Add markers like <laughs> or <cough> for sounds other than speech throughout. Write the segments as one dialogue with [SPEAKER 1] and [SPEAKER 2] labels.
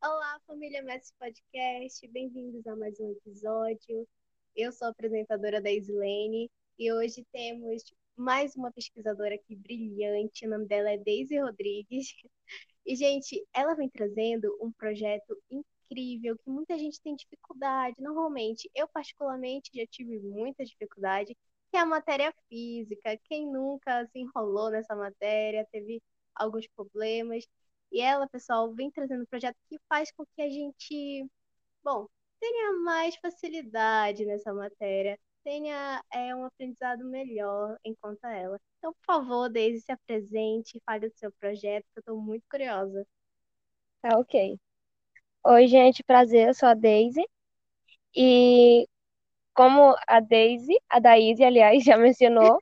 [SPEAKER 1] Olá, família Messi Podcast, bem-vindos a mais um episódio. Eu sou a apresentadora da Islene e hoje temos mais uma pesquisadora aqui brilhante, o nome dela é Daisy Rodrigues. <laughs> E, gente, ela vem trazendo um projeto incrível que muita gente tem dificuldade. Normalmente, eu particularmente já tive muita dificuldade, que é a matéria física. Quem nunca se enrolou nessa matéria, teve alguns problemas. E ela, pessoal, vem trazendo um projeto que faz com que a gente, bom, tenha mais facilidade nessa matéria, tenha é, um aprendizado melhor enquanto ela. Então, por favor, Daisy, se apresente, fale do seu projeto, que eu estou muito curiosa.
[SPEAKER 2] Tá, ok. Oi, gente, prazer, eu sou a Daisy. E como a Daisy, a Daisy, aliás, <laughs> já mencionou,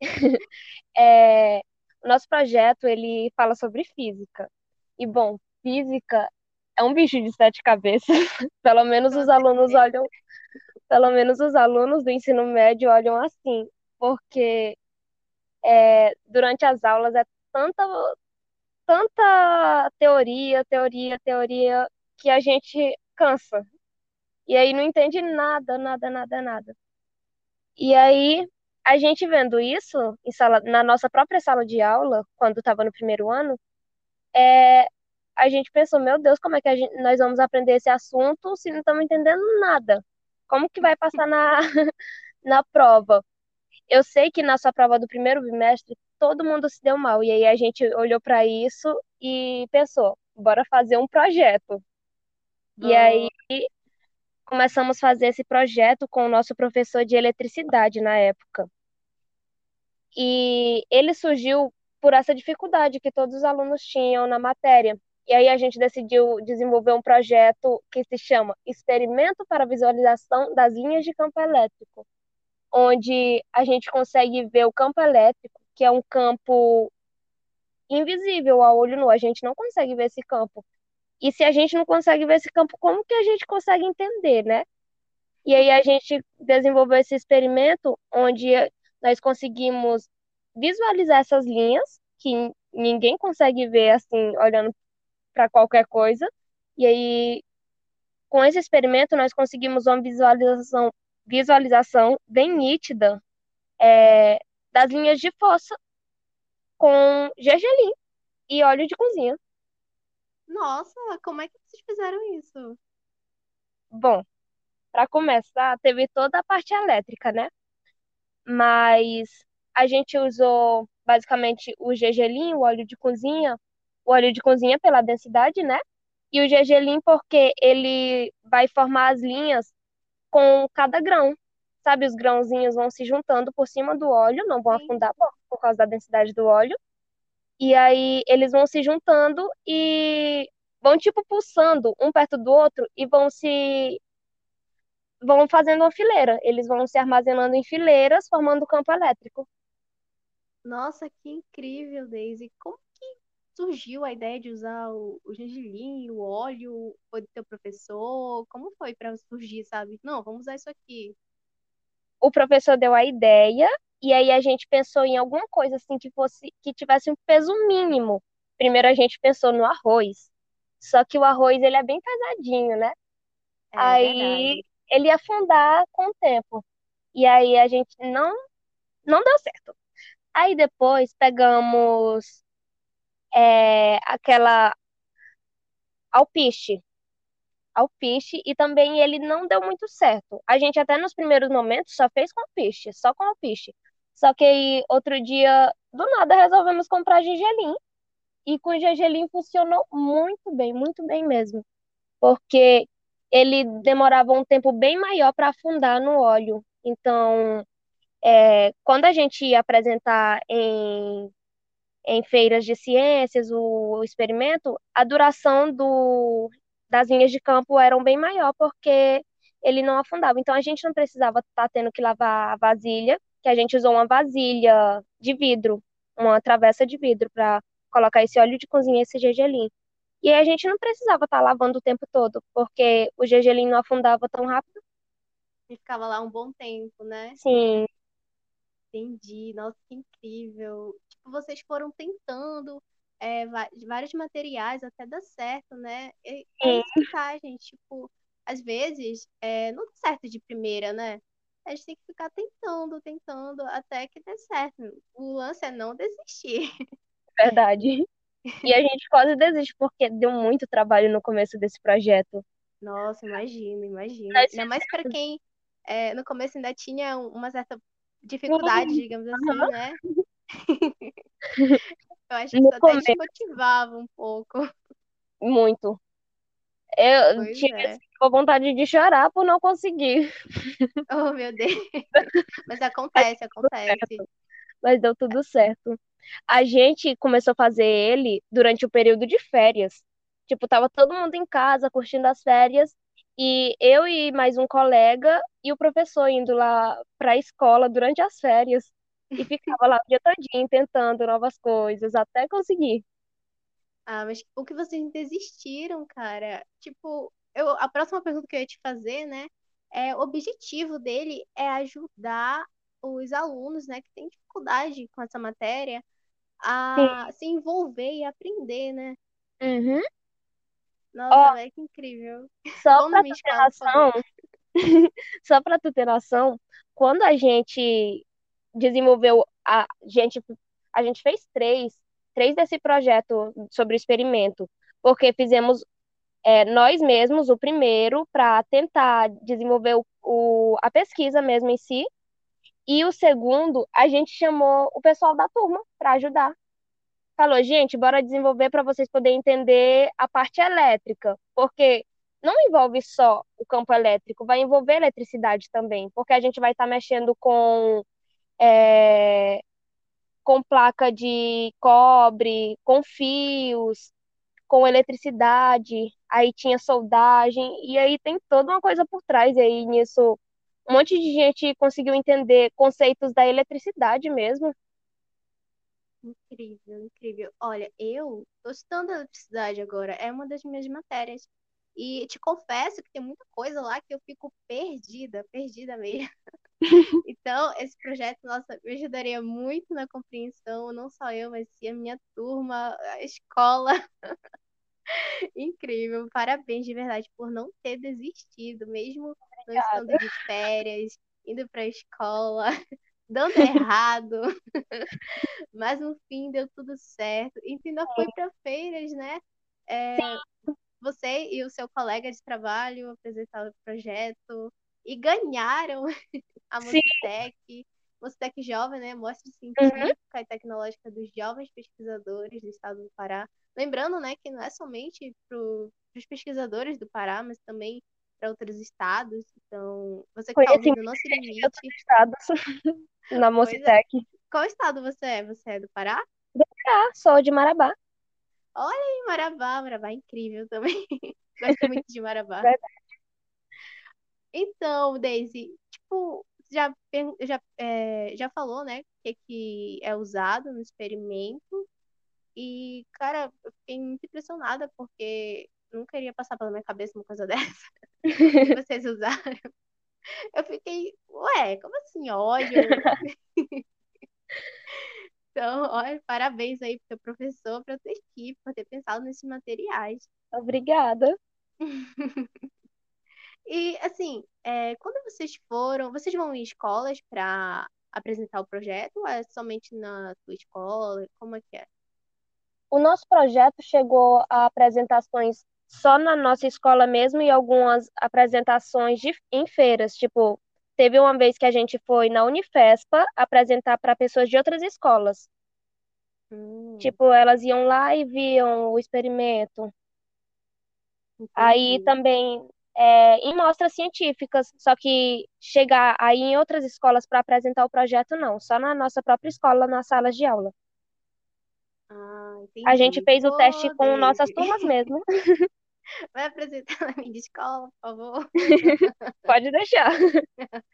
[SPEAKER 2] <laughs> é, o nosso projeto, ele fala sobre física. E, bom, física é um bicho de sete cabeças. <laughs> Pelo menos os alunos olham, pelo menos os alunos do ensino médio olham assim, porque é, durante as aulas é tanta, tanta teoria, teoria, teoria, que a gente cansa. E aí não entende nada, nada, nada, nada. E aí, a gente vendo isso sala, na nossa própria sala de aula, quando estava no primeiro ano, é, a gente pensou, meu Deus, como é que gente, nós vamos aprender esse assunto se não estamos entendendo nada? Como que vai passar na, <laughs> na prova? Eu sei que na sua prova do primeiro bimestre, todo mundo se deu mal. E aí a gente olhou para isso e pensou, bora fazer um projeto. E aí começamos a fazer esse projeto com o nosso professor de eletricidade na época. E ele surgiu por essa dificuldade que todos os alunos tinham na matéria. E aí a gente decidiu desenvolver um projeto que se chama Experimento para Visualização das Linhas de Campo Elétrico, onde a gente consegue ver o campo elétrico, que é um campo invisível ao olho nu, a gente não consegue ver esse campo. E se a gente não consegue ver esse campo, como que a gente consegue entender, né? E aí a gente desenvolveu esse experimento onde nós conseguimos visualizar essas linhas que ninguém consegue ver assim olhando para qualquer coisa. E aí com esse experimento nós conseguimos uma visualização visualização bem nítida é, das linhas de fossa com gergelim e óleo de cozinha.
[SPEAKER 1] Nossa, como é que vocês fizeram isso?
[SPEAKER 2] Bom, para começar, teve toda a parte elétrica, né? Mas a gente usou basicamente o gergelim, o óleo de cozinha, o óleo de cozinha pela densidade, né? E o gergelim porque ele vai formar as linhas com cada grão. Sabe, os grãozinhos vão se juntando por cima do óleo, não vão Sim. afundar por, por causa da densidade do óleo. E aí eles vão se juntando e vão tipo pulsando um perto do outro e vão se vão fazendo uma fileira. Eles vão se armazenando em fileiras, formando campo elétrico.
[SPEAKER 1] Nossa, que incrível, Daisy. Como surgiu a ideia de usar o, o gengilim, o óleo? Foi do teu professor? Como foi para surgir, sabe? Não, vamos usar isso aqui.
[SPEAKER 2] O professor deu a ideia e aí a gente pensou em alguma coisa assim que fosse que tivesse um peso mínimo. Primeiro a gente pensou no arroz. Só que o arroz ele é bem pesadinho, né?
[SPEAKER 1] É
[SPEAKER 2] aí
[SPEAKER 1] verdade.
[SPEAKER 2] ele ia afundar com o tempo. E aí a gente não não deu certo. Aí depois pegamos é, aquela alpiche. Alpiche e também ele não deu muito certo. A gente até nos primeiros momentos só fez com alpiche, só com alpiche. Só que aí, outro dia, do nada, resolvemos comprar gergelim. E com gergelim funcionou muito bem, muito bem mesmo. Porque ele demorava um tempo bem maior para afundar no óleo. Então, é, quando a gente ia apresentar em, em feiras de ciências o, experimento, a duração do, das linhas de campo eram bem maior, porque ele não afundava. Então, a gente não precisava estar tá tendo que lavar a vasilha que a gente usou uma vasilha de vidro, uma travessa de vidro para colocar esse óleo de cozinha e esse gergelim. E aí a gente não precisava estar tá lavando o tempo todo, porque o gergelim não afundava tão rápido.
[SPEAKER 1] E ficava lá um bom tempo, né?
[SPEAKER 2] Sim.
[SPEAKER 1] Entendi. Nossa, que incrível. Tipo, vocês foram tentando é, vários materiais até dá certo, né? É,
[SPEAKER 2] é
[SPEAKER 1] isso que tá, gente. Tipo, às vezes é, não dá certo de primeira, né? A gente tem que ficar tentando, tentando, até que dê certo. O lance é não desistir. <laughs>
[SPEAKER 2] Verdade. E a gente quase desiste, porque deu muito trabalho no começo desse projeto.
[SPEAKER 1] Nossa, imagino, imagino. Ainda mais para quem é, no começo ainda tinha uma certa dificuldade, digamos assim, uhum. né? <laughs> Eu acho que no isso começo. até desmotivava um pouco.
[SPEAKER 2] Muito. Eu pois tive é. vontade de chorar por não conseguir.
[SPEAKER 1] Oh, meu Deus. Mas <laughs> acontece, acontece.
[SPEAKER 2] Mas deu tudo certo. A gente começou a fazer ele durante o período de férias. Tipo, tava todo mundo em casa curtindo as férias e eu e mais um colega e o professor indo lá para a escola durante as férias e <laughs> ficava lá o dia todinho tentando novas coisas até conseguir.
[SPEAKER 1] Ah, mas o que vocês desistiram, cara? Tipo, eu, a próxima pergunta que eu ia te fazer, né? É, o objetivo dele é ajudar os alunos, né, que têm dificuldade com essa matéria a Sim. se envolver e aprender, né?
[SPEAKER 2] Uhum.
[SPEAKER 1] Nossa, velho, que incrível.
[SPEAKER 2] Só pra tu ter noção, <laughs> só pra tu ter noção, quando a gente desenvolveu, a gente, a gente fez três, três desse projeto sobre o experimento, porque fizemos é, nós mesmos o primeiro para tentar desenvolver o, o, a pesquisa mesmo em si, e o segundo, a gente chamou o pessoal da turma para ajudar falou, gente, bora desenvolver para vocês poderem entender a parte elétrica, porque não envolve só o campo elétrico, vai envolver eletricidade também, porque a gente vai estar tá mexendo com é, com placa de cobre, com fios, com eletricidade, aí tinha soldagem, e aí tem toda uma coisa por trás, e aí nisso um monte de gente conseguiu entender conceitos da eletricidade mesmo,
[SPEAKER 1] Incrível, incrível. Olha, eu tô estudando eletricidade agora, é uma das minhas matérias. E te confesso que tem muita coisa lá que eu fico perdida, perdida mesmo. <laughs> Então, esse projeto, nossa, me ajudaria muito na compreensão, não só eu, mas sim a minha turma, a escola. <laughs> Incrível, parabéns de verdade por não ter desistido, mesmo não estando de férias, indo para a escola, dando errado. <laughs> Mas no fim deu tudo certo. E ainda foi para feiras, né? É, você e o seu colega de trabalho apresentaram o projeto e ganharam <laughs> a Mostec. Mostec Jovem, né? Mostra científica uhum. e tecnológica dos jovens pesquisadores do estado do Pará. Lembrando, né, que não é somente para os pesquisadores do Pará, mas também para outros estados. Então, você que está ouvindo, não se limite. <laughs>
[SPEAKER 2] Na Mocitec. É.
[SPEAKER 1] Qual estado você é? Você é do Pará?
[SPEAKER 2] Do Pará, sou de Marabá.
[SPEAKER 1] Olha aí, Marabá. Marabá é incrível também. <laughs> Gosto muito de Marabá. Verdade. Então, Daisy, tipo, já, já, é, já falou, né, o que, que é usado no experimento. E, cara, eu fiquei muito impressionada porque nunca iria passar pela minha cabeça uma coisa <laughs> dessa. <laughs> vocês usaram. Eu fiquei, ué, como assim, óleo? <laughs> então, olha, parabéns aí pro seu professor, pra tua equipe, por ter pensado nesses materiais.
[SPEAKER 2] Obrigada. <laughs>
[SPEAKER 1] e, assim, é, quando vocês foram, vocês vão em escolas para apresentar o projeto ou é somente na sua escola? Como é que é?
[SPEAKER 2] O nosso projeto chegou a apresentações só na nossa escola mesmo e algumas apresentações de, em feiras. Tipo, teve uma vez que a gente foi na Unifespa apresentar para pessoas de outras escolas.
[SPEAKER 1] Hum.
[SPEAKER 2] Tipo, elas iam lá e viam o experimento. Entendi. Aí também é, em mostras científicas, só que chegar aí em outras escolas para apresentar o projeto, não, só na nossa própria escola, nas salas de aula.
[SPEAKER 1] Ah,
[SPEAKER 2] a gente fez o teste com nossas turmas mesmo. <laughs>
[SPEAKER 1] Vai apresentar na minha escola, por favor. <laughs>
[SPEAKER 2] Pode deixar. <laughs>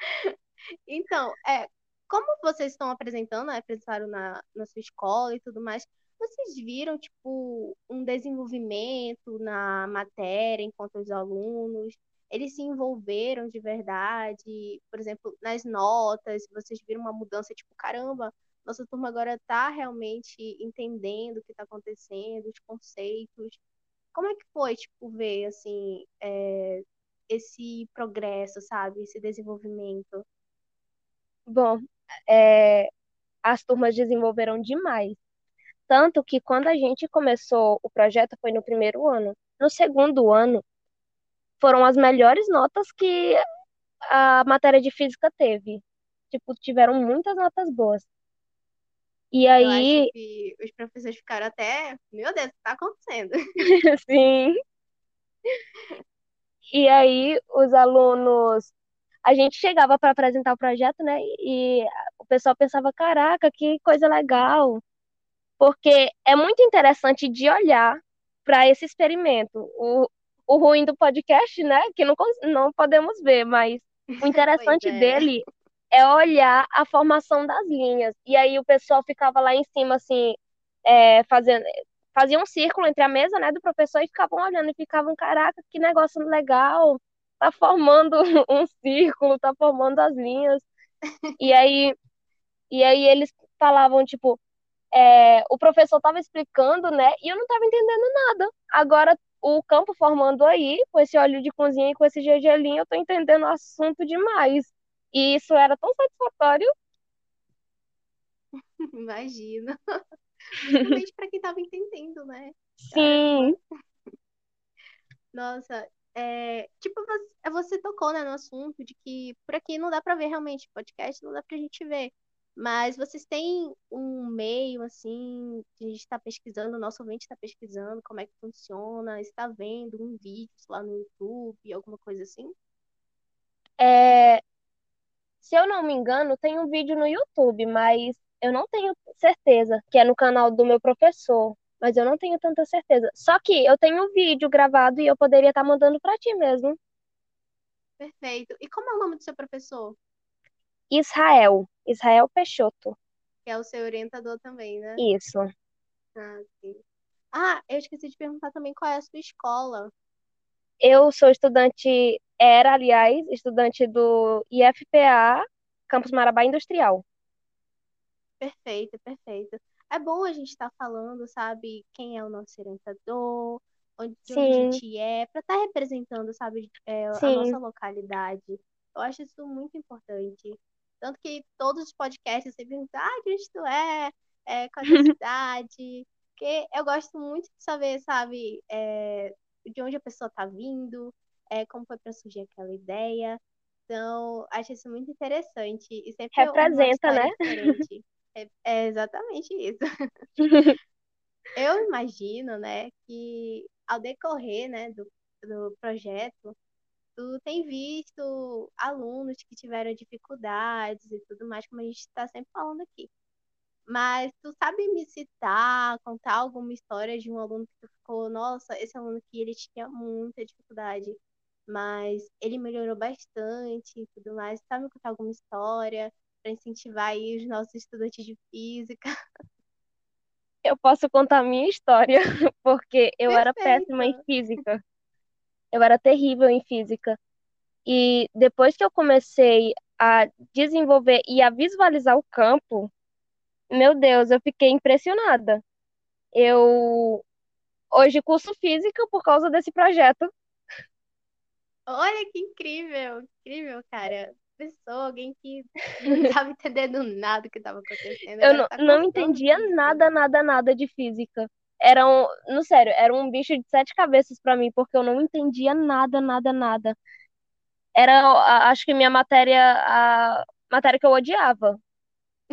[SPEAKER 1] Então, é, como vocês estão apresentando, né, apresentaram na, na sua escola e tudo mais, vocês viram, tipo, um desenvolvimento na matéria enquanto os alunos? Eles se envolveram de verdade? Por exemplo, nas notas, vocês viram uma mudança, tipo, caramba, nossa turma agora está realmente entendendo o que está acontecendo, os conceitos. Como é que foi, tipo, ver, assim, é, esse progresso, sabe? Esse desenvolvimento?
[SPEAKER 2] Bom, é, as turmas desenvolveram demais. Tanto que quando a gente começou o projeto foi no primeiro ano. No segundo ano, foram as melhores notas que a matéria de física teve. Tipo, tiveram muitas notas boas. E aí,
[SPEAKER 1] os professores ficaram até, meu Deus, o que está acontecendo? <laughs>
[SPEAKER 2] sim. E aí, os alunos. A gente chegava para apresentar o projeto, né? E o pessoal pensava: caraca, que coisa legal. Porque é muito interessante de olhar para esse experimento. O, o ruim do podcast, né? Que não, não podemos ver, mas o <laughs> interessante
[SPEAKER 1] é.
[SPEAKER 2] dele é olhar a formação das linhas. E aí o pessoal ficava lá em cima, assim, é, fazendo, fazia um círculo entre a mesa, né, do professor e ficavam olhando e ficavam, caraca, que negócio legal, tá formando <laughs> um círculo, tá formando as linhas. E aí, e aí eles falavam, tipo, é, o professor tava explicando, né, e eu não tava entendendo nada. Agora, o campo formando aí, com esse óleo de cozinha e com esse gergelim, eu tô entendendo o assunto demais. E isso era tão satisfatório. <laughs>
[SPEAKER 1] Imagino. <laughs> Principalmente para quem estava entendendo, né?
[SPEAKER 2] Sim.
[SPEAKER 1] Nossa, é, tipo, você, tocou, né, no assunto de que por aqui não dá para ver realmente podcast, não dá pra gente ver. Mas vocês têm um meio, assim, que a gente está pesquisando, o nosso ouvinte está pesquisando como é que funciona, está vendo um vídeo lá no YouTube, alguma coisa assim?
[SPEAKER 2] é, se eu não me engano, tem um vídeo no YouTube, mas eu não tenho certeza, que é no canal do meu professor. Mas eu não tenho tanta certeza. Só que eu tenho um vídeo gravado e eu poderia estar mandando pra ti mesmo.
[SPEAKER 1] Perfeito. E como é o nome do seu professor?
[SPEAKER 2] Israel. Israel Peixoto.
[SPEAKER 1] Que é o seu orientador também, né?
[SPEAKER 2] Isso.
[SPEAKER 1] Ah, sim. Ah, eu esqueci de perguntar também qual é a sua escola.
[SPEAKER 2] Eu sou estudante, era, aliás, estudante do IFPA, Campus Marabá Industrial.
[SPEAKER 1] Perfeito, perfeito. É bom a gente estar falando, sabe, quem é o nosso orientador, onde, de onde a gente é, para estar representando, sabe, é, a nossa localidade. Eu acho isso muito importante. Tanto que todos os podcasts sempre perguntam, ah, de onde tu é, é, qual é a <laughs> cidade, porque eu gosto muito de saber, sabe, é, de onde a pessoa está vindo, é, como foi para surgir aquela ideia. Então, acho isso muito interessante e sempre
[SPEAKER 2] Representa, né? <laughs>
[SPEAKER 1] É, é exatamente isso. <laughs> Eu imagino, né, que ao decorrer, né, do, do projeto, tu tem visto alunos que tiveram dificuldades e tudo mais, como a gente está sempre falando aqui. Mas tu sabe me citar, contar alguma história de um aluno que tu ficou, nossa, esse aluno aqui, ele tinha muita dificuldade, mas ele melhorou bastante e tudo mais. Sabe me contar alguma história para incentivar aí os nossos estudantes de física? <laughs>
[SPEAKER 2] Eu posso contar a minha história, <laughs> porque eu era péssima em
[SPEAKER 1] Perfeito!
[SPEAKER 2] física. Eu era terrível em física. E depois que eu comecei a desenvolver e a visualizar o campo, meu Deus, eu fiquei impressionada. Eu hoje curso física por causa desse projeto.
[SPEAKER 1] Olha que incrível, incrível, cara. Pessoa, alguém que <laughs> não estava entendendo nada do que estava acontecendo,
[SPEAKER 2] Eu não,
[SPEAKER 1] está
[SPEAKER 2] não entendia nada, nada, nada de física. Era um, no sério, era um bicho de sete cabeças pra mim, porque eu não entendia nada, nada, nada. Era, acho que minha matéria, a matéria que eu odiava,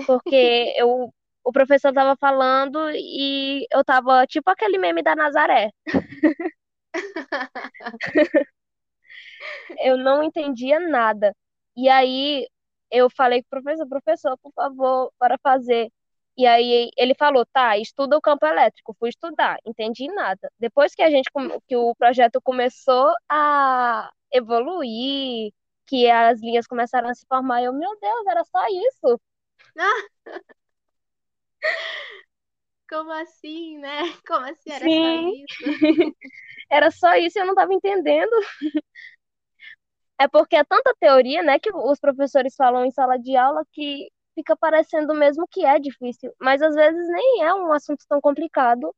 [SPEAKER 2] porque <laughs> eu, o professor tava falando e eu tava tipo aquele meme da Nazaré. <laughs> Eu não entendia nada. E aí eu falei com o professor, professor, por favor, para fazer. E aí ele falou, tá, estuda o campo elétrico. Fui estudar, entendi nada. Depois que a gente que o projeto começou a evoluir, que as linhas começaram a se formar, eu, meu Deus, era só isso.
[SPEAKER 1] Ah, <laughs> como assim, né? Como assim era só
[SPEAKER 2] Sim,
[SPEAKER 1] isso? <laughs>
[SPEAKER 2] era só isso eu não estava entendendo. É porque é tanta teoria, né, que os professores falam em sala de aula que fica parecendo mesmo que é difícil, mas às vezes nem é um assunto tão complicado,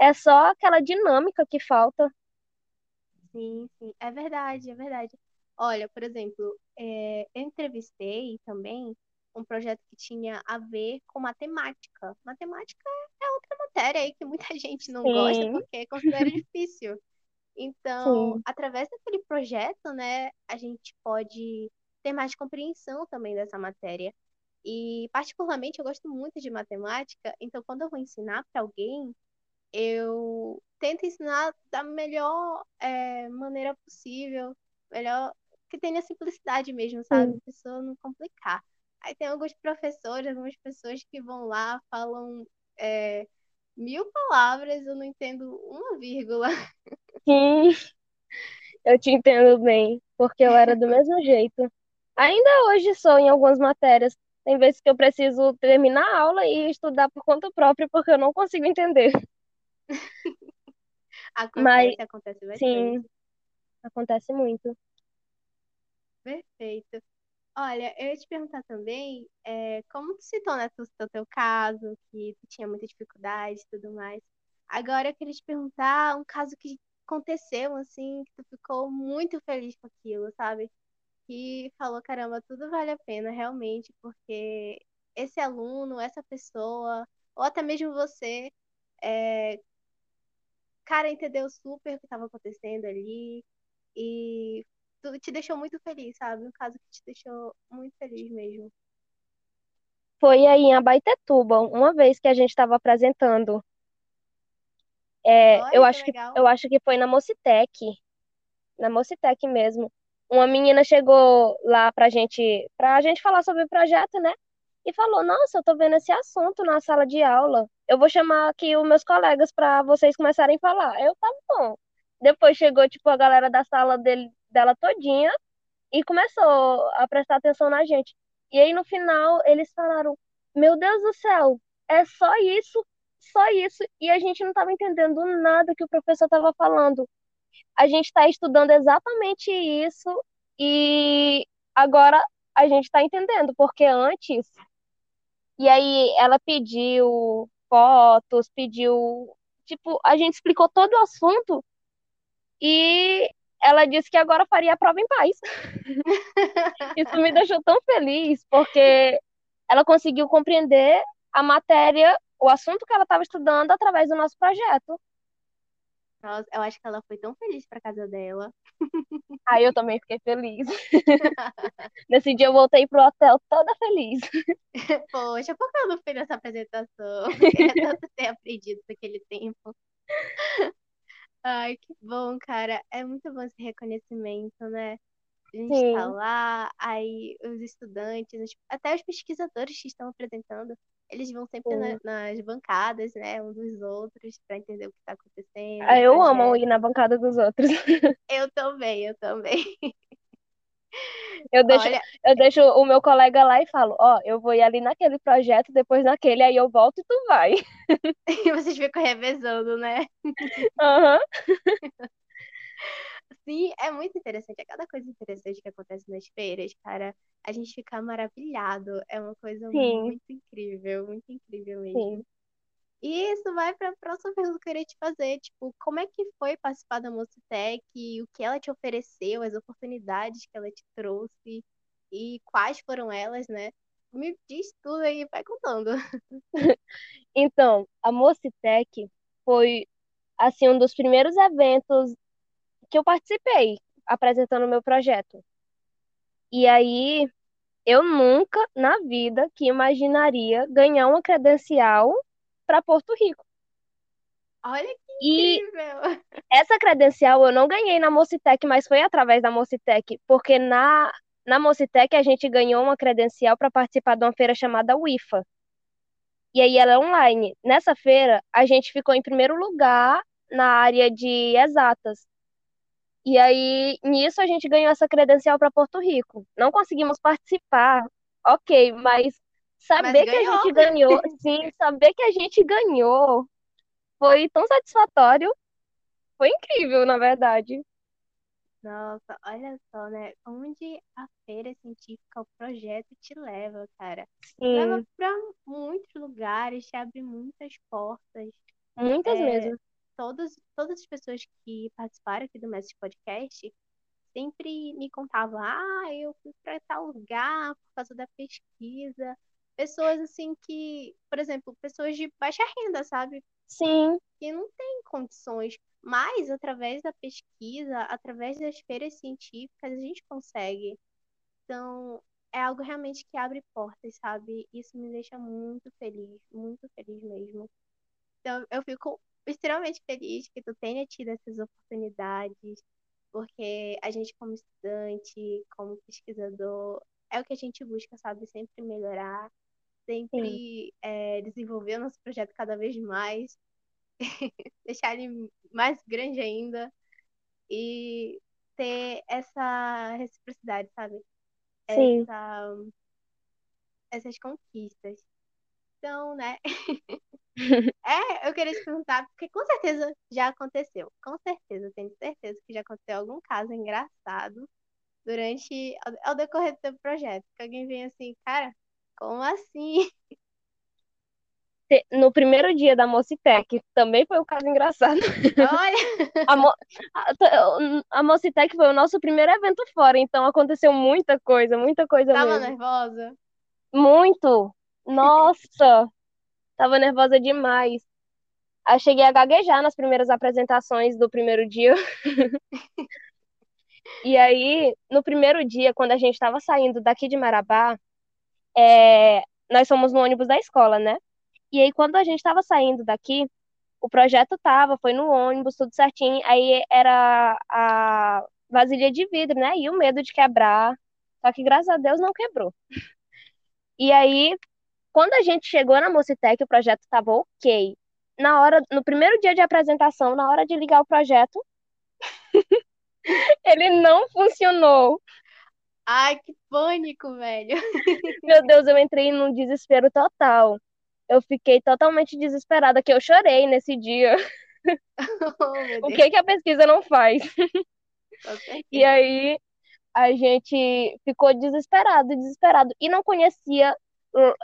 [SPEAKER 2] é só aquela dinâmica que falta.
[SPEAKER 1] Sim, sim, é verdade, é verdade. Olha, por exemplo, é, eu entrevistei também um projeto que tinha a ver com matemática. Matemática é outra matéria aí que muita <laughs> gente não gosta
[SPEAKER 2] Sim,
[SPEAKER 1] porque considera difícil. Então,
[SPEAKER 2] sim,
[SPEAKER 1] através daquele projeto, né, a gente pode ter mais compreensão também dessa matéria. E, particularmente, eu gosto muito de matemática, então, quando eu vou ensinar para alguém, eu tento ensinar da melhor é, maneira possível, melhor que tenha simplicidade mesmo, sabe?
[SPEAKER 2] sim.
[SPEAKER 1] A pessoa não complicar. Aí tem alguns professores, algumas pessoas que vão lá, falam é, mil palavras, eu não entendo uma vírgula. <laughs>
[SPEAKER 2] Sim, eu te entendo bem, porque eu era do mesmo jeito. Ainda hoje sou em algumas matérias. Tem vezes que eu preciso terminar a aula e estudar por conta própria, porque eu não consigo entender. <laughs> Mas,
[SPEAKER 1] Acontece, acontece
[SPEAKER 2] sim,
[SPEAKER 1] bastante.
[SPEAKER 2] acontece muito.
[SPEAKER 1] Perfeito. Olha, eu ia te perguntar também, é, como tu citou, né, tu teu caso, que tu tinha muita dificuldade e tudo mais. Agora eu queria te perguntar um caso que aconteceu, assim, que tu ficou muito feliz com aquilo, sabe? Que falou, caramba, tudo vale a pena, realmente, porque esse aluno, essa pessoa, ou até mesmo você, é, cara, entendeu super o que estava acontecendo ali e tudo te deixou muito feliz, sabe? Um caso que te deixou muito feliz mesmo.
[SPEAKER 2] Foi aí em Abaetetuba, uma vez que a gente estava apresentando. É, eu
[SPEAKER 1] Olha que
[SPEAKER 2] acho que,
[SPEAKER 1] legal.
[SPEAKER 2] eu acho que foi na Mocitec, na Mocitec mesmo. Uma menina chegou lá pra gente, pra gente falar sobre o projeto, né? E falou: Nossa, eu tô vendo esse assunto na sala de aula. Eu vou chamar aqui os meus colegas para vocês começarem a falar. Eu, tá bom. Depois chegou, tipo, a galera da sala dele, dela todinha e começou a prestar atenção na gente. E aí, no final, eles falaram: Meu Deus do céu, é só isso, só isso. E a gente não estava entendendo nada que o professor estava falando. A gente está estudando exatamente isso e agora a gente está entendendo, porque antes. E aí, ela pediu fotos, pediu. Tipo, a gente explicou todo o assunto e ela disse que agora faria a prova em paz. <laughs> Isso me deixou tão feliz, porque ela conseguiu compreender a matéria, o assunto que ela estava estudando através do nosso projeto.
[SPEAKER 1] Nossa, eu acho que ela foi tão feliz pra casa dela. <laughs>
[SPEAKER 2] Aí eu também fiquei feliz. <laughs> Nesse dia eu voltei pro hotel toda feliz. <laughs>
[SPEAKER 1] Poxa, por que eu não fui nessa apresentação? Eu queria tanto ter aprendido naquele tempo. Ai, que bom, cara. É muito bom esse reconhecimento, né? A gente está
[SPEAKER 2] Sim,
[SPEAKER 1] lá, aí os estudantes, até os pesquisadores que estão apresentando, eles vão sempre na- nas bancadas, né, um dos outros, para entender o que está acontecendo,
[SPEAKER 2] Aí eu amo ir na bancada dos outros. <laughs>
[SPEAKER 1] Eu também, eu também.
[SPEAKER 2] Eu deixo,
[SPEAKER 1] Olha,
[SPEAKER 2] eu deixo o meu colega lá e falo, ó, eu vou ir ali naquele projeto, depois naquele, aí eu volto e tu vai. <laughs> <laughs>
[SPEAKER 1] e vocês ficam revezando, né?
[SPEAKER 2] Aham,
[SPEAKER 1] Sim, é muito interessante. É cada coisa interessante que acontece nas feiras, cara. A gente fica maravilhado. É uma coisa
[SPEAKER 2] sim,
[SPEAKER 1] muito incrível, muito incrível mesmo.
[SPEAKER 2] sim.
[SPEAKER 1] E isso vai para a próxima pergunta que eu queria te fazer, tipo, como é que foi participar da Mocitec, o que ela te ofereceu, as oportunidades que ela te trouxe e quais foram elas, né? Me diz tudo aí, vai contando. <laughs>
[SPEAKER 2] Então, a Mocitec foi, assim, um dos primeiros eventos que eu participei, apresentando o meu projeto. E aí, eu nunca na vida que imaginaria ganhar uma credencial para Porto Rico.
[SPEAKER 1] Olha que
[SPEAKER 2] E
[SPEAKER 1] incrível!
[SPEAKER 2] essa credencial eu não ganhei na Mocitec, mas foi através da Mocitec, porque na, na Mocitec a gente ganhou uma credencial para participar de uma feira chamada UIFA. E aí ela é online. Nessa feira, a gente ficou em primeiro lugar na área de exatas. E aí, nisso, a gente ganhou essa credencial para Porto Rico. Não conseguimos participar, ok, mas
[SPEAKER 1] Mas
[SPEAKER 2] saber que a gente ganhou, <laughs> sim, saber que a gente ganhou foi tão satisfatório, foi incrível, na verdade.
[SPEAKER 1] Nossa, olha só, né? Onde a feira científica, o projeto te leva, cara. Leva
[SPEAKER 2] Sim,
[SPEAKER 1] para muitos lugares, te abre muitas portas.
[SPEAKER 2] muitas
[SPEAKER 1] É,
[SPEAKER 2] mesmo.
[SPEAKER 1] Todas, todas as pessoas que participaram aqui do Mestre Podcast sempre me contavam, ah, eu fui para tal lugar por causa da pesquisa. Pessoas assim que, por exemplo, pessoas de baixa renda, sabe?
[SPEAKER 2] Sim,
[SPEAKER 1] Que não têm condições, mas através da pesquisa, através das feiras científicas, a gente consegue. Então, é algo realmente que abre portas, sabe? Isso me deixa muito feliz, muito feliz mesmo. Então, eu fico extremamente feliz que tu tenha tido essas oportunidades, porque a gente, como estudante, como pesquisador, é o que a gente busca, sabe? Sempre melhorar, sempre é, desenvolver o nosso projeto cada vez mais, <laughs> deixar ele mais grande ainda e ter essa reciprocidade, sabe?
[SPEAKER 2] sim,
[SPEAKER 1] Essa, essas conquistas. Então, né? <laughs> É, eu queria te perguntar, porque com certeza já aconteceu. Com certeza, tenho certeza que já aconteceu algum caso engraçado durante ao, ao decorrer do teu projeto. Que alguém vem assim, cara, como assim?
[SPEAKER 2] No primeiro dia da Mocitec, também foi um caso engraçado.
[SPEAKER 1] Olha, <laughs>
[SPEAKER 2] A, Mo... a, a Mocitec foi o nosso primeiro evento fora, então aconteceu muita coisa, muita coisa
[SPEAKER 1] tava
[SPEAKER 2] mesmo.
[SPEAKER 1] nervosa?
[SPEAKER 2] Muito! Nossa, tava nervosa demais. Aí cheguei a gaguejar nas primeiras apresentações do primeiro dia. <laughs> E aí, no primeiro dia, quando a gente estava saindo daqui de Marabá, é, nós somos no ônibus da escola, né? E aí, quando a gente estava saindo daqui, o projeto tava, foi no ônibus, tudo certinho. Aí era a vasilha de vidro, né? E o medo de quebrar. Só que graças a Deus não quebrou. <laughs> E aí, quando a gente chegou na Mocitec, o projeto tava ok. Na hora, no primeiro dia de apresentação, na hora de ligar o projeto, <laughs> ele não funcionou.
[SPEAKER 1] Ai, que pânico, velho. <laughs>
[SPEAKER 2] Meu Deus, eu entrei num desespero total. Eu fiquei totalmente desesperada, que eu chorei nesse dia. <laughs>
[SPEAKER 1] Oh,
[SPEAKER 2] O que que a pesquisa não faz? E aí a gente ficou desesperado, desesperado. E não conhecia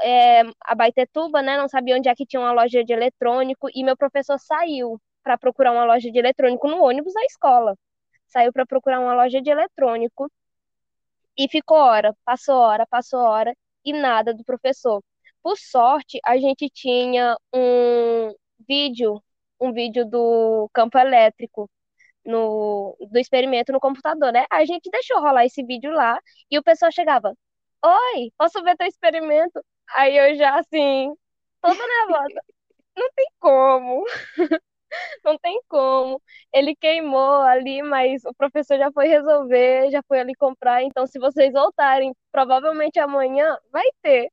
[SPEAKER 2] é, a Baitetuba, né? Não sabia onde é que tinha uma loja de eletrônico. E meu professor saiu para procurar uma loja de eletrônico no ônibus da escola. Saiu para procurar uma loja de eletrônico e ficou hora, passou hora, passou hora e nada do professor. Por sorte, a gente tinha um vídeo, um vídeo do campo elétrico no, do experimento no computador, né? A gente deixou rolar esse vídeo lá e o pessoal chegava: Oi, posso ver teu experimento? Aí eu já assim, toda nervosa, <laughs> não tem como, <laughs> não tem como. Ele queimou ali, mas o professor já foi resolver, já foi ali comprar. Então, se vocês voltarem, provavelmente amanhã vai ter.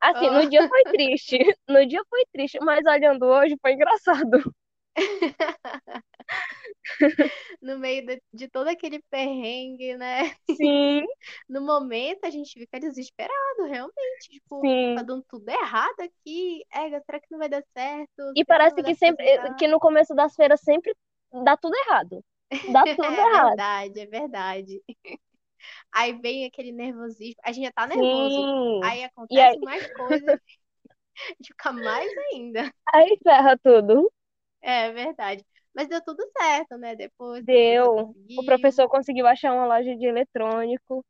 [SPEAKER 2] Assim, no
[SPEAKER 1] Oh.
[SPEAKER 2] dia foi <laughs> triste, no dia foi triste, mas olhando hoje foi engraçado. <laughs>
[SPEAKER 1] No meio de, de todo aquele perrengue, né?
[SPEAKER 2] Sim, <laughs>
[SPEAKER 1] No momento a gente fica desesperado, realmente. Tipo, tá
[SPEAKER 2] sim.
[SPEAKER 1] dando tudo errado aqui. É, será que não vai dar certo?
[SPEAKER 2] E
[SPEAKER 1] Será que não
[SPEAKER 2] parece que
[SPEAKER 1] pra
[SPEAKER 2] sempre,
[SPEAKER 1] apresentar?
[SPEAKER 2] que no começo das feiras sempre dá tudo errado. Dá <laughs> tudo
[SPEAKER 1] É
[SPEAKER 2] errado.
[SPEAKER 1] verdade, é verdade. Aí vem aquele nervosismo. A gente já tá nervoso.
[SPEAKER 2] Sim.
[SPEAKER 1] Aí
[SPEAKER 2] E aí,
[SPEAKER 1] acontece mais coisas, a gente fica mais ainda.
[SPEAKER 2] aí ferra tudo.
[SPEAKER 1] É verdade. Mas deu tudo certo, né? Depois
[SPEAKER 2] Deu. O professor conseguiu achar uma loja de eletrônico,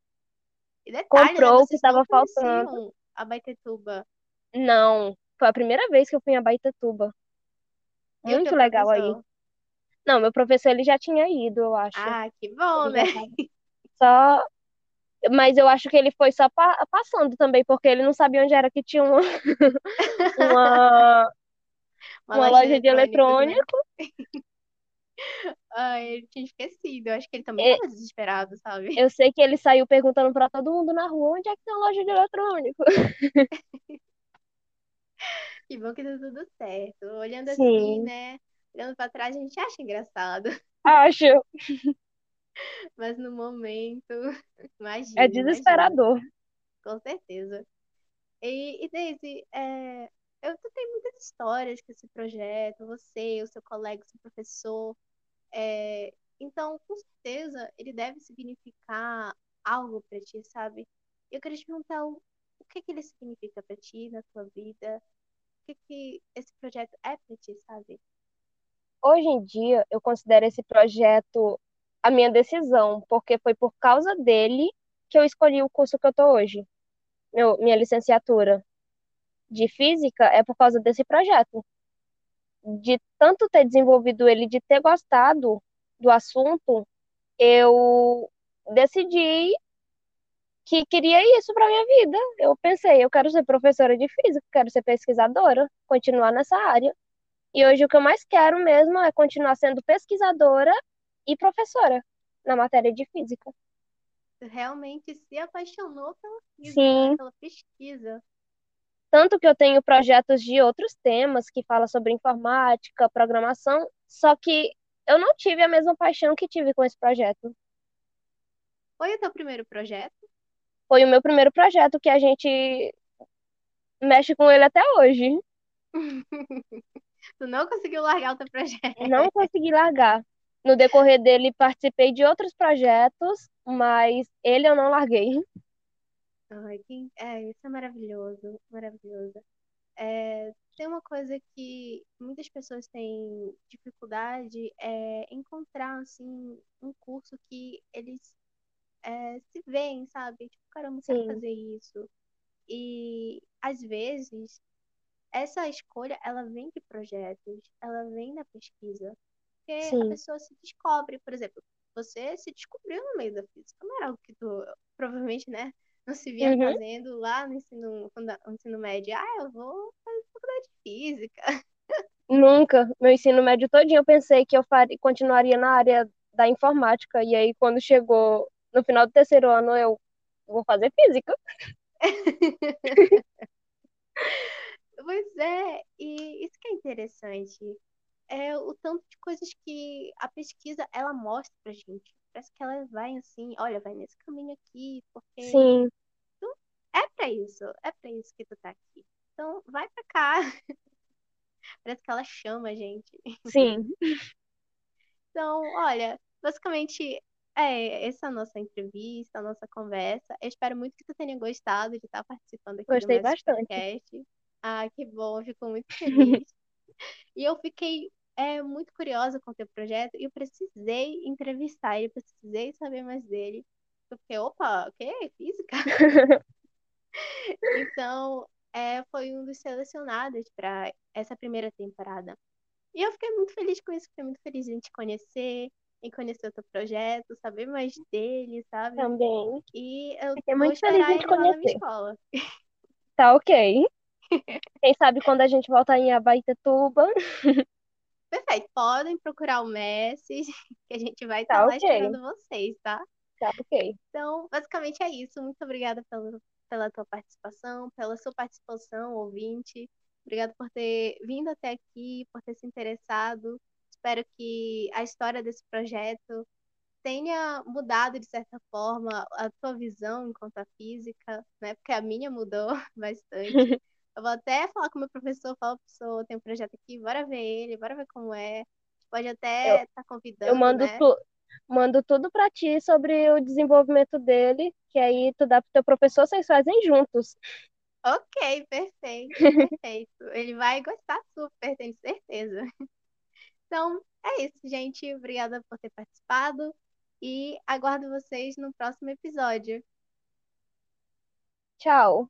[SPEAKER 1] E detalhe, né?
[SPEAKER 2] comprou o que estava faltando.
[SPEAKER 1] a Baitetuba.
[SPEAKER 2] Não, foi a primeira vez que eu fui em
[SPEAKER 1] teu
[SPEAKER 2] Muito legal aí. Não, meu professor ele já tinha ido, eu acho.
[SPEAKER 1] Ah, que bom, né?
[SPEAKER 2] Só, mas eu acho que ele foi só pa- passando também, porque ele não sabia onde era que tinha uma, <laughs> uma,
[SPEAKER 1] Uma
[SPEAKER 2] uma
[SPEAKER 1] loja de
[SPEAKER 2] loja de eletrônico. <laughs>
[SPEAKER 1] Ai, ele tinha esquecido. Eu acho que ele também
[SPEAKER 2] E
[SPEAKER 1] tava desesperado, sabe?
[SPEAKER 2] eu sei que ele saiu perguntando pra todo mundo na rua onde é que tem uma loja de eletrônico. <laughs>
[SPEAKER 1] Que bom que deu tudo certo. Olhando assim,
[SPEAKER 2] Sim,
[SPEAKER 1] né? Olhando pra trás, a gente acha engraçado.
[SPEAKER 2] acho. <laughs>
[SPEAKER 1] Mas no momento,
[SPEAKER 2] É
[SPEAKER 1] imagina, imagina.
[SPEAKER 2] desesperador.
[SPEAKER 1] Com certeza. E, e Daisy, é, eu tenho muitas histórias com esse projeto, você, o seu colega, o seu professor. Então, com certeza, ele deve significar algo para ti, sabe? Eu queria te perguntar o, o que que ele significa para ti na tua vida? O que que esse projeto é para ti, sabe?
[SPEAKER 2] Hoje em dia, eu considero esse projeto a minha decisão, porque foi por causa dele que eu escolhi o curso que eu tô hoje. Meu, minha licenciatura de física é por causa desse projeto. De tanto ter desenvolvido ele, de ter gostado do assunto, eu decidi que queria isso para minha vida. Eu pensei, eu quero ser professora de física, quero ser pesquisadora, continuar nessa área. E hoje o que eu mais quero mesmo é continuar sendo pesquisadora e professora na matéria de física.
[SPEAKER 1] Realmente se apaixonou pela física,
[SPEAKER 2] Sim.
[SPEAKER 1] pela pesquisa.
[SPEAKER 2] Tanto que eu tenho projetos de outros temas que falam sobre informática, programação, só que eu não tive a mesma paixão que tive com esse projeto.
[SPEAKER 1] Foi o teu primeiro projeto?
[SPEAKER 2] Foi o meu primeiro projeto que a gente mexe com ele até hoje. <laughs>
[SPEAKER 1] Tu não conseguiu largar o teu projeto.
[SPEAKER 2] Não consegui largar. No decorrer dele, participei de outros projetos, mas ele eu não larguei.
[SPEAKER 1] Ai, que... é, isso é maravilhoso, maravilhoso. É, tem uma coisa que muitas pessoas têm dificuldade é encontrar assim um curso que eles é, se veem, sabe? Tipo, caramba, eu quero
[SPEAKER 2] Sim,
[SPEAKER 1] fazer isso. E às vezes essa escolha ela vem de projetos, ela vem da pesquisa, porque a
[SPEAKER 2] sim.
[SPEAKER 1] pessoa se descobre, por exemplo, você se descobriu no meio da física, não era algo que tu provavelmente, né, não se via
[SPEAKER 2] Uhum.
[SPEAKER 1] fazendo lá no ensino, no ensino médio. Ah, eu vou fazer faculdade de física. <laughs>
[SPEAKER 2] Nunca. Meu ensino médio todinho eu pensei que eu faria, continuaria na área da informática. E aí, quando chegou no final do terceiro ano, eu vou fazer física. <laughs>
[SPEAKER 1] Pois é, e isso que é interessante. É o tanto de coisas que a pesquisa ela mostra pra gente. Parece que ela vai assim, olha, vai nesse caminho aqui, porque
[SPEAKER 2] Sim,
[SPEAKER 1] tu é pra isso, é pra isso que tu tá aqui. Então, vai pra cá. <laughs> Parece que ela chama a gente.
[SPEAKER 2] sim. <laughs>
[SPEAKER 1] Então, olha, basicamente é essa é a nossa entrevista, a nossa conversa. Eu espero muito que tu tenha gostado de estar participando aqui do
[SPEAKER 2] Gostei
[SPEAKER 1] nosso
[SPEAKER 2] bastante.
[SPEAKER 1] podcast. Ah, que bom, fico muito <laughs> feliz. E eu fiquei é, muito curiosa com o teu projeto e eu precisei entrevistar ele, precisei saber mais dele. Porque, opa, o que? Física? <laughs> Então, é, foi um dos selecionados para essa primeira temporada. E eu fiquei muito feliz com isso, fiquei muito feliz em te conhecer, em conhecer o teu projeto, saber mais dele, sabe?
[SPEAKER 2] Também.
[SPEAKER 1] E eu
[SPEAKER 2] Fiquei muito feliz em te conhecer.
[SPEAKER 1] escola.
[SPEAKER 2] Tá ok. Quem sabe quando a gente voltar em Abaetetuba, <laughs>
[SPEAKER 1] Perfeito, podem procurar o Messi, <laughs> que a gente vai estar
[SPEAKER 2] tá
[SPEAKER 1] lá
[SPEAKER 2] ok.
[SPEAKER 1] esperando vocês, tá?
[SPEAKER 2] Tá ok.
[SPEAKER 1] Então, basicamente é isso. Muito obrigada pelo, pela tua participação, pela sua participação, ouvinte. Obrigada por ter vindo até aqui, por ter se interessado. Espero que a história desse projeto tenha mudado, de certa forma, a tua visão enquanto a física, né? Porque a minha mudou <laughs> bastante. <laughs> Eu vou até falar com o meu professor, falar, professor, tem um projeto aqui, bora ver ele, bora ver como é. Pode
[SPEAKER 2] Eu,
[SPEAKER 1] até estar
[SPEAKER 2] eu
[SPEAKER 1] convidando,
[SPEAKER 2] mando,
[SPEAKER 1] né?
[SPEAKER 2] tu, mando tudo pra ti sobre o desenvolvimento dele, que aí tu dá pro teu professor, vocês fazem juntos.
[SPEAKER 1] Ok, perfeito, perfeito. <laughs> Ele vai gostar super, tenho certeza. Então, é isso, gente. Obrigada por ter participado e aguardo vocês no próximo episódio.
[SPEAKER 2] Tchau.